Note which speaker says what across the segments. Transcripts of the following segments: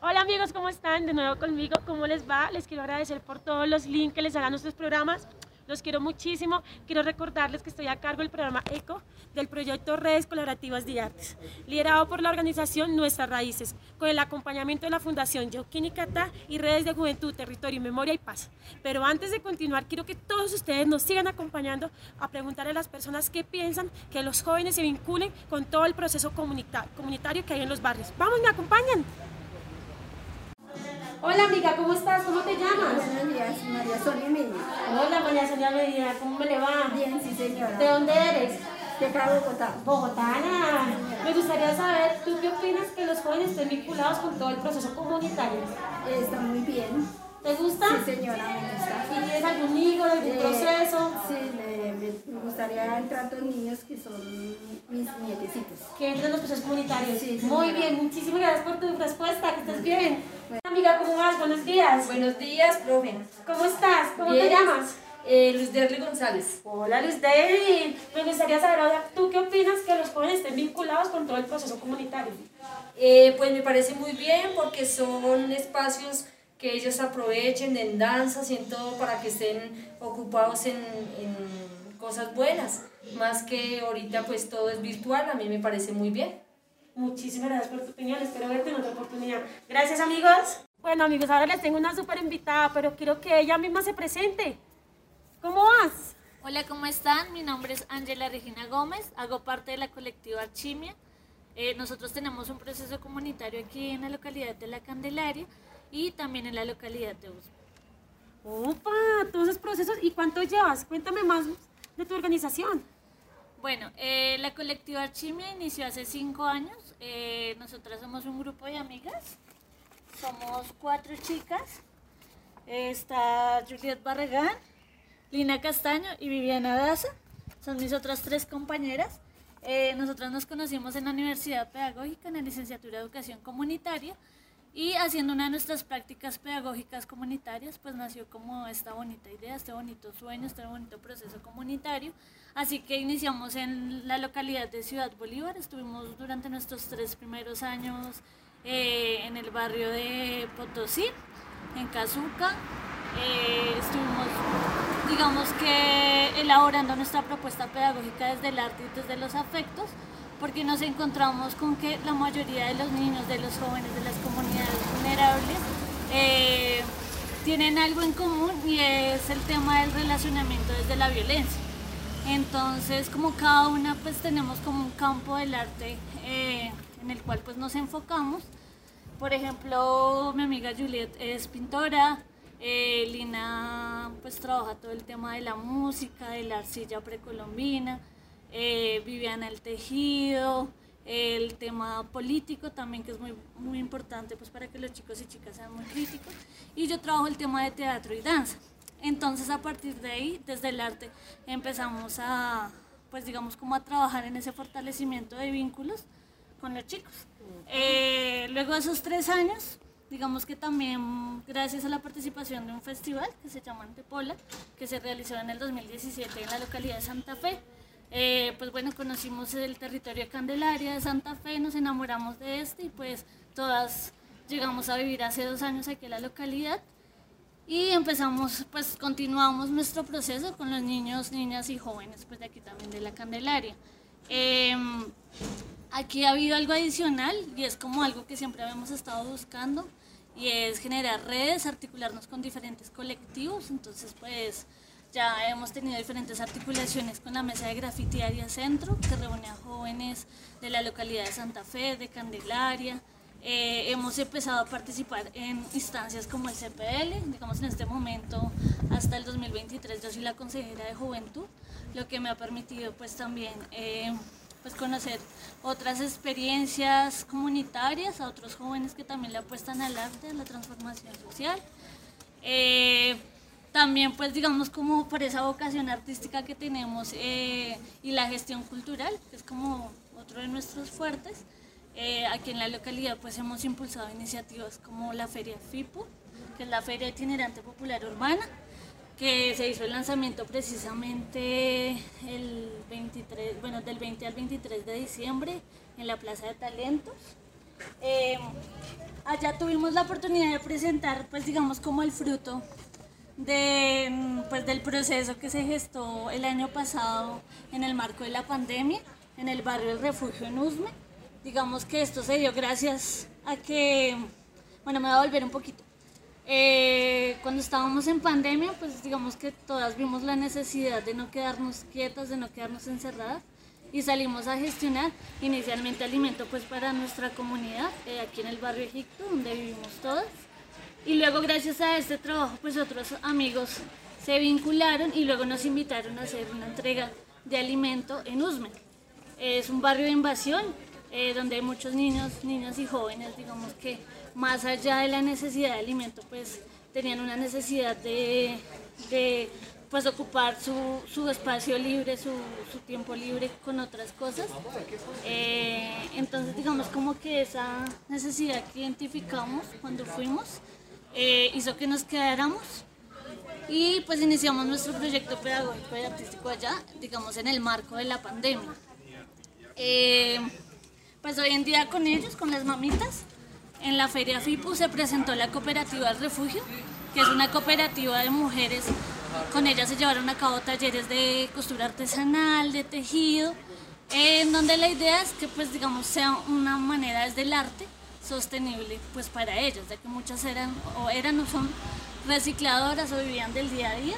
Speaker 1: Hola amigos, ¿cómo están? De nuevo conmigo, ¿cómo les va? Les quiero agradecer por todos los links que les hagan nuestros programas. Los quiero muchísimo. Quiero recordarles que estoy a cargo del programa ECO del proyecto Redes Colaborativas de Artes, liderado por la organización Nuestras Raíces, con el acompañamiento de la Fundación Yoquini Cata y Redes de Juventud, Territorio, Memoria y Paz. Pero antes de continuar, quiero que todos ustedes nos sigan acompañando a preguntarle a las personas qué piensan que los jóvenes se vinculen con todo el proceso comunitario que hay en los barrios. ¡Vamos, me acompañan! Hola amiga, ¿cómo estás? ¿Cómo te llamas?
Speaker 2: Buenos días, María Sonia Medina.
Speaker 1: Hola María Sonia Medina, ¿cómo me le va?
Speaker 2: Bien, sí señora.
Speaker 1: ¿De dónde eres?
Speaker 2: De acá Bogotá.
Speaker 1: Bogotana. Me gustaría saber, ¿tú qué opinas que los jóvenes estén vinculados con todo el proceso comunitario?
Speaker 2: Está muy bien.
Speaker 1: ¿Te gusta?
Speaker 2: Sí señora, me gusta.
Speaker 1: ¿Y tienes algún hijo, algún
Speaker 2: Eh,
Speaker 1: proceso?
Speaker 2: Sí, me, gustaría entrar dos niños que son mis nietecitos.
Speaker 1: Que entren en los procesos comunitarios.
Speaker 2: Sí,
Speaker 1: Muy
Speaker 2: señora.
Speaker 1: bien, muchísimas gracias por tu respuesta, que estés bien. Amiga, ¿cómo vas? Buenos días.
Speaker 3: Buenos días, profe.
Speaker 1: ¿Cómo estás? ¿Cómo te llamas?
Speaker 3: Eh, Luz Derli González.
Speaker 1: Hola Luz David, me gustaría saber ahora, ¿tú qué opinas que los jóvenes estén vinculados con todo el proceso comunitario?
Speaker 3: Eh, pues me parece muy bien porque son espacios que ellos aprovechen en danzas y en todo para que estén ocupados en, en cosas buenas. Más que ahorita pues todo es virtual, a mí me parece muy bien.
Speaker 1: Muchísimas gracias por tu opinión, espero verte en otra oportunidad. Gracias amigos. Bueno amigos, ahora les tengo una súper invitada, pero quiero que ella misma se presente. ¿Cómo vas?
Speaker 4: Hola, ¿cómo están? Mi nombre es Ángela Regina Gómez, hago parte de la colectiva Archimia. Eh, nosotros tenemos un proceso comunitario aquí en la localidad de La Candelaria y también en la localidad de Usme.
Speaker 1: Opa, todos esos procesos. ¿Y cuánto llevas? Cuéntame más de tu organización.
Speaker 4: Bueno, eh, la colectiva Archimia inició hace cinco años. Eh, nosotras somos un grupo de amigas. Somos cuatro chicas. Está Juliet Barragán, Lina Castaño y Viviana Daza. Son mis otras tres compañeras. Eh, nosotras nos conocimos en la Universidad Pedagógica, en la licenciatura de Educación Comunitaria. Y haciendo una de nuestras prácticas pedagógicas comunitarias, pues nació como esta bonita idea, este bonito sueño, este bonito proceso comunitario. Así que iniciamos en la localidad de Ciudad Bolívar, estuvimos durante nuestros tres primeros años eh, en el barrio de Potosí, en Cazuca. Eh, estuvimos, digamos que, elaborando nuestra propuesta pedagógica desde el arte y desde los afectos, porque nos encontramos con que la mayoría de los niños, de los jóvenes, de las comunidades vulnerables, eh, tienen algo en común y es el tema del relacionamiento desde la violencia. Entonces, como cada una, pues tenemos como un campo del arte eh, en el cual pues nos enfocamos. Por ejemplo, mi amiga Juliet es pintora, eh, Lina pues trabaja todo el tema de la música, de la arcilla precolombina, eh, Viviana el tejido, el tema político también que es muy, muy importante pues para que los chicos y chicas sean muy críticos y yo trabajo el tema de teatro y danza. Entonces a partir de ahí, desde el arte, empezamos a, pues digamos, como a trabajar en ese fortalecimiento de vínculos con los chicos. Eh, luego de esos tres años, digamos que también gracias a la participación de un festival que se llama Antepola, que se realizó en el 2017 en la localidad de Santa Fe, eh, pues bueno, conocimos el territorio de Candelaria, de Santa Fe, nos enamoramos de este y pues todas llegamos a vivir hace dos años aquí en la localidad y empezamos, pues continuamos nuestro proceso con los niños, niñas y jóvenes, pues de aquí también de la Candelaria. Em, aquí ha habido algo adicional y es como algo que siempre habíamos estado buscando y es generar redes, articularnos con diferentes colectivos, entonces pues ya hemos tenido diferentes articulaciones con la mesa de grafiti Área Centro, que reúne a jóvenes de la localidad de Santa Fe, de Candelaria, eh, hemos empezado a participar en instancias como el CPL, digamos en este momento hasta el 2023 yo soy la consejera de juventud, lo que me ha permitido pues también eh, pues conocer otras experiencias comunitarias a otros jóvenes que también le apuestan al arte, a la transformación social. Eh, también pues digamos como por esa vocación artística que tenemos eh, y la gestión cultural, que es como otro de nuestros fuertes. Eh, aquí en la localidad pues hemos impulsado iniciativas como la Feria FIPU, que es la Feria Itinerante Popular Urbana, que se hizo el lanzamiento precisamente el 23, bueno, del 20 al 23 de diciembre en la Plaza de Talentos. Eh, allá tuvimos la oportunidad de presentar, pues digamos, como el fruto de, pues, del proceso que se gestó el año pasado en el marco de la pandemia en el barrio El Refugio en Usme. Digamos que esto se dio gracias a que, bueno, me voy a volver un poquito. Eh, cuando estábamos en pandemia, pues digamos que todas vimos la necesidad de no quedarnos quietas, de no quedarnos encerradas y salimos a gestionar inicialmente alimento pues para nuestra comunidad eh, aquí en el barrio Egipto donde vivimos todas y luego gracias a este trabajo pues otros amigos se vincularon y luego nos invitaron a hacer una entrega de alimento en Usme. Es un barrio de invasión eh, donde hay muchos niños, niñas y jóvenes digamos que más allá de la necesidad de alimento, pues tenían una necesidad de, pues ocupar su, espacio libre, su, tiempo libre con otras cosas. Eh, entonces digamos como que esa necesidad que identificamos cuando fuimos eh, hizo que nos quedáramos y pues iniciamos nuestro proyecto pedagógico y artístico allá, digamos en el marco de la pandemia. Eh, pues hoy en día con ellos, con las mamitas, en la Feria FIPU se presentó la cooperativa El Refugio, que es una cooperativa de mujeres. Con ella se llevaron a cabo talleres de costura artesanal, de tejido, en donde la idea es que pues digamos sea una manera desde el arte sostenible pues para ellas, ya que muchas eran o eran o son recicladoras o vivían del día a día.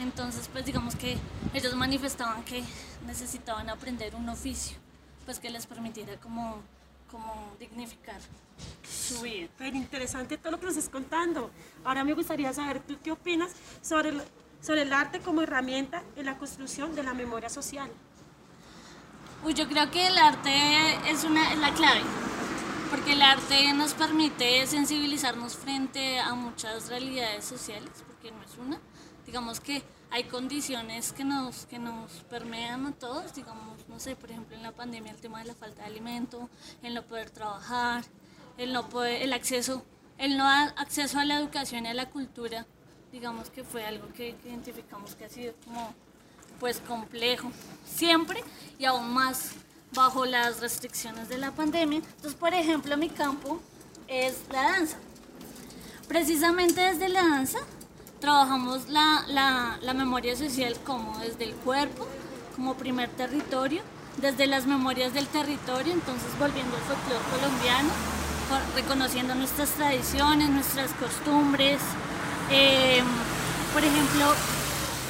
Speaker 4: Entonces pues digamos que ellos manifestaban que necesitaban aprender un oficio pues que les permitiera como como dignificar su vida.
Speaker 1: Pero interesante todo lo que nos estás contando. Ahora me gustaría saber, ¿tú qué opinas sobre el, sobre el arte como herramienta en la construcción de la memoria social?
Speaker 4: Uy, yo creo que el arte es, una, es la clave, porque el arte nos permite sensibilizarnos frente a muchas realidades sociales, porque no es una. Digamos que hay condiciones que nos, que nos permean a todos, digamos, no sé, por ejemplo en la pandemia el tema de la falta de alimento, el no poder trabajar, el no poder, el acceso, el no acceso a la educación y a la cultura, digamos que fue algo que, identificamos que ha sido como pues complejo, siempre y aún más bajo las restricciones de la pandemia. Entonces, por ejemplo, mi campo es la danza. Precisamente desde la danza trabajamos la, la, memoria social como desde el cuerpo, como primer territorio, desde las memorias del territorio, entonces volviendo al folclore colombiano, reconociendo nuestras tradiciones, nuestras costumbres. Em, por ejemplo,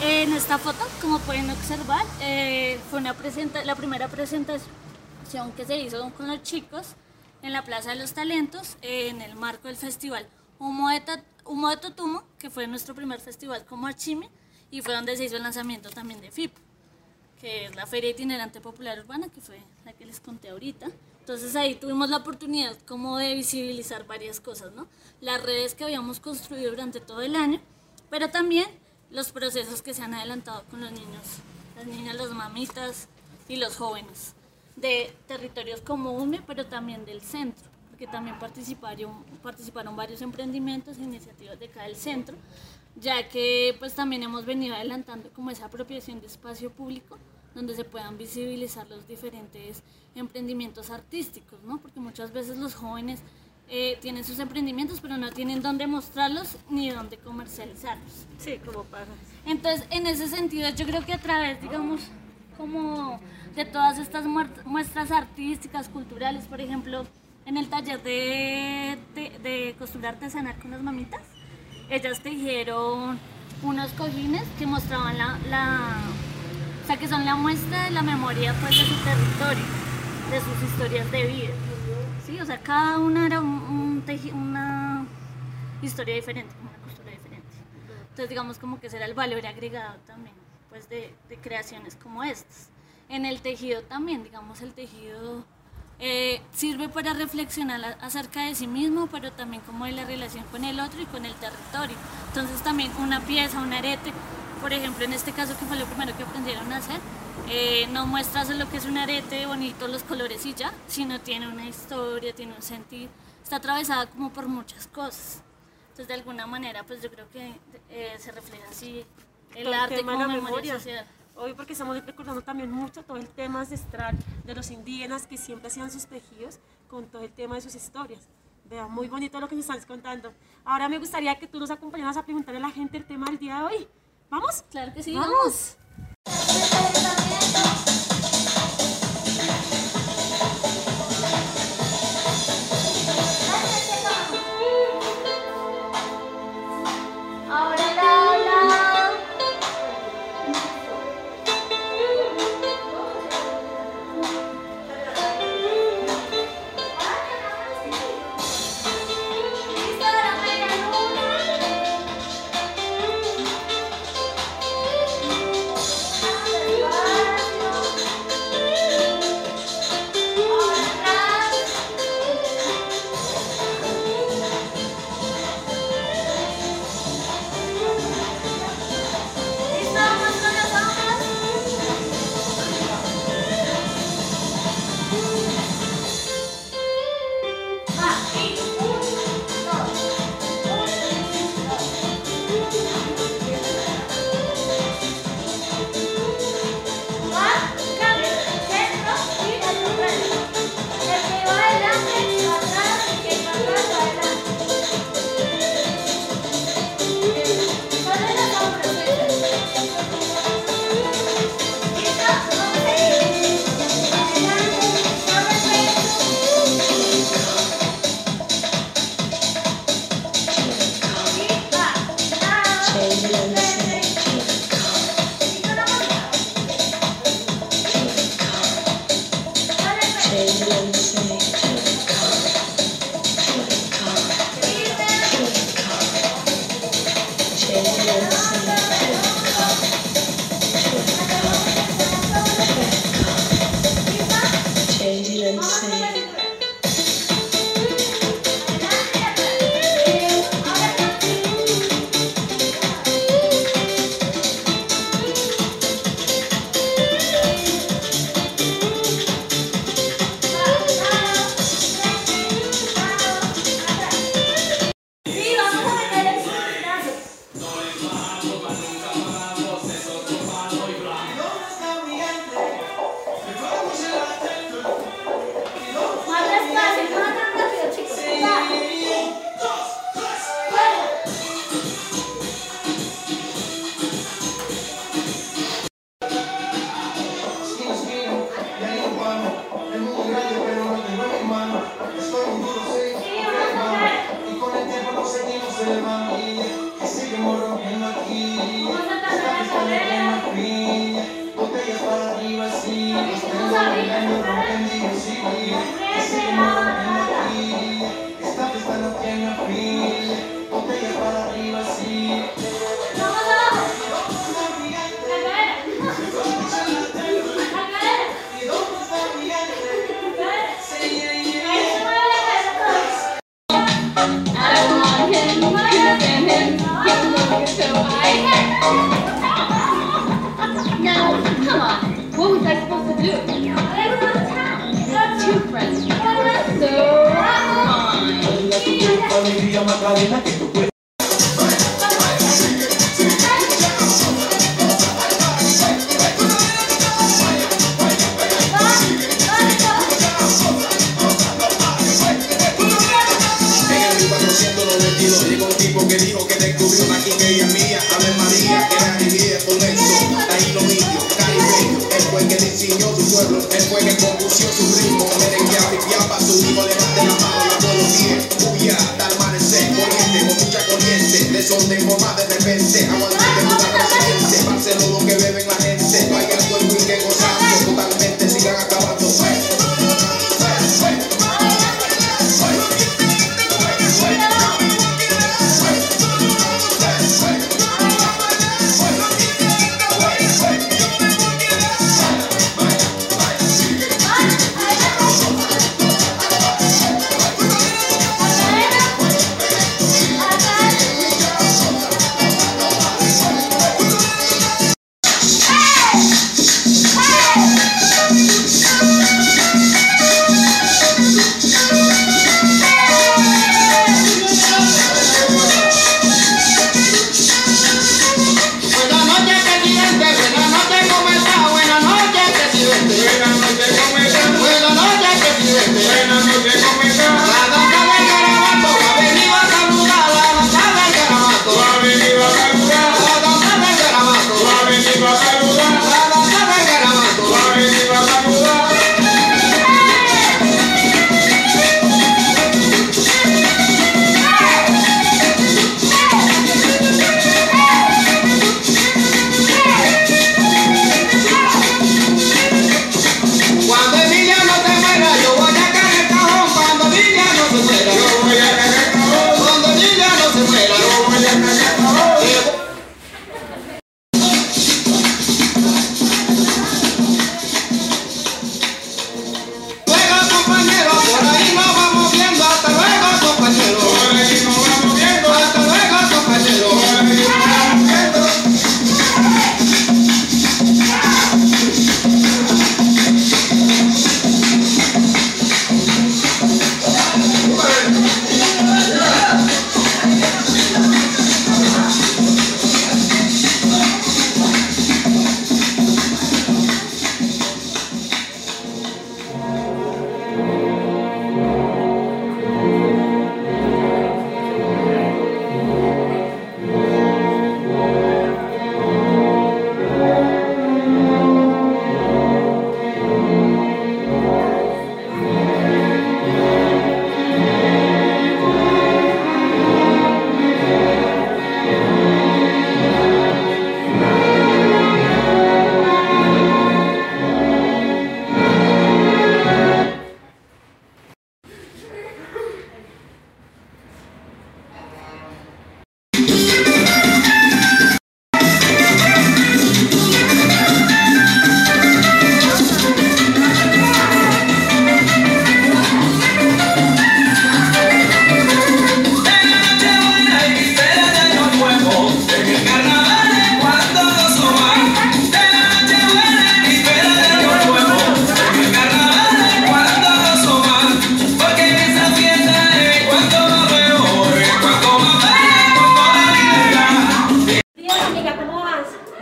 Speaker 4: en esta foto, como pueden observar, eh, fue una presenta la primera presentación que se hizo con los chicos en la Plaza de los Talentos en el marco del festival Humo de, Humo de Totumo, que fue nuestro primer festival como Archime, y fue donde se hizo el lanzamiento también de FIP, que es la Feria Itinerante Popular Urbana, que fue la que les conté ahorita. Entonces ahí tuvimos la oportunidad como de visibilizar varias cosas, ¿no? Las redes que habíamos construido durante todo el año, pero también los procesos que se han adelantado con los niños, las niñas, las mamitas y los jóvenes de territorios como UME, pero también del centro que también participaron, participaron varios emprendimientos e iniciativas de acá del centro, ya que pues también hemos venido adelantando como esa apropiación de espacio público donde se puedan visibilizar los diferentes emprendimientos artísticos, ¿no? Porque muchas veces los jóvenes eh, tienen sus emprendimientos, pero no tienen dónde mostrarlos ni dónde comercializarlos.
Speaker 1: Sí, como para.
Speaker 4: Entonces, en ese sentido, yo creo que a través, digamos, como de todas estas muestras artísticas, culturales, por ejemplo, en el taller de, de, costura artesanal con las mamitas, ellas tejieron unos cojines que mostraban la, la, o sea, que son la muestra de la memoria pues de su territorio, de sus historias de vida o sea, cada una era un, un una historia diferente, una costura diferente. Entonces, digamos como que ese era el valor agregado también, pues, de, de creaciones como estas. En el tejido también, digamos, el tejido eh, sirve para reflexionar acerca de sí mismo, pero también como de la relación con el otro y con el territorio. Entonces, también una pieza, un arete, por ejemplo, en este caso que fue lo primero que aprendieron a hacer, eh, no muestras lo que es un arete bonito, los colores y ya, sino tiene una historia, tiene un sentido, está atravesada como por muchas cosas. Entonces, de alguna manera, pues yo creo que eh, se refleja así el
Speaker 5: todo
Speaker 4: arte
Speaker 5: el
Speaker 4: como memoria,
Speaker 5: memoria
Speaker 4: social
Speaker 5: hoy porque estamos recordando también mucho todo el tema ancestral de los indígenas que siempre hacían sus tejidos con todo el tema de sus historias. Vea, muy bonito lo que nos estás contando. Ahora me gustaría que tú nos acompañaras a preguntarle a la gente el tema del día de hoy. ¿Vamos?
Speaker 4: Claro que sí,
Speaker 5: vamos.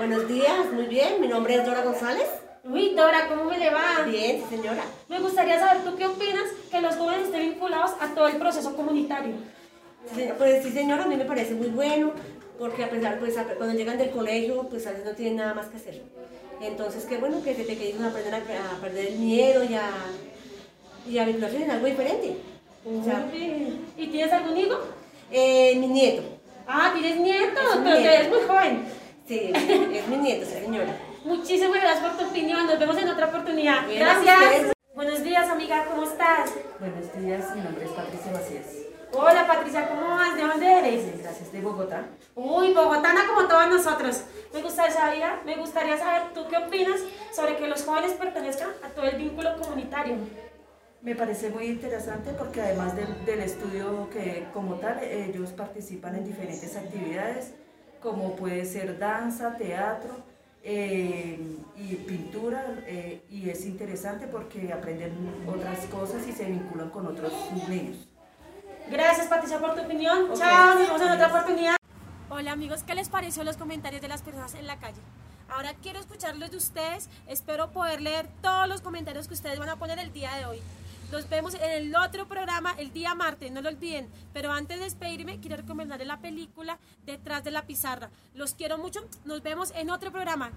Speaker 6: Días, muy bien. Mi nombre es Dora González.
Speaker 1: Uy, Dora, ¿cómo me le va?
Speaker 6: Bien, señora.
Speaker 1: Me gustaría saber tú qué opinas que los jóvenes estén vinculados a todo el proceso comunitario.
Speaker 6: Sí, Pues sí, señora, a mí me parece muy bueno, porque a pesar, pues a- cuando llegan del colegio, pues a veces no tienen nada más que hacer. Entonces, qué bueno que desde pequeños aprenden a, a perder el miedo y a, y a vincularse en algo diferente. O sea.
Speaker 1: ¿Y tienes algún hijo?
Speaker 6: eh, mi nieto.
Speaker 1: Ah, tienes nieto, pero ves muy joven.
Speaker 6: Sí, es mi nieto, sí, señora.
Speaker 1: Muchísimas gracias por tu opinión. Nos vemos en otra oportunidad.
Speaker 6: Bien,
Speaker 1: Gracias.
Speaker 6: ustedes.
Speaker 1: Buenos días, amiga. ¿Cómo estás?
Speaker 7: Buenos días, mi nombre es Patricia Macías.
Speaker 1: Hola, Patricia. ¿Cómo vas? ¿De dónde eres?
Speaker 7: Gracias de Bogotá.
Speaker 1: Uy, bogotana como todos nosotros. Me gustaría, saber, me gustaría saber tú qué opinas sobre que los jóvenes pertenezcan a todo el vínculo comunitario.
Speaker 7: Me parece muy interesante porque además del, del estudio que como tal, ellos participan en diferentes actividades como puede ser danza, teatro eh, y pintura eh, y es interesante porque aprenden otras cosas y se vinculan con otros niños.
Speaker 1: Gracias, Patricia, por tu opinión. Chao, nos vemos en otra oportunidad. Hola, amigos, ¿qué les pareció los comentarios de las personas en la calle? Ahora quiero escucharlos de ustedes. Espero poder leer todos los comentarios que ustedes van a poner el día de hoy. Nos vemos en el otro programa el día martes, no lo olviden. Pero antes de despedirme, quiero recomendarles la película Detrás de la Pizarra. Los quiero mucho. Nos vemos en otro programa.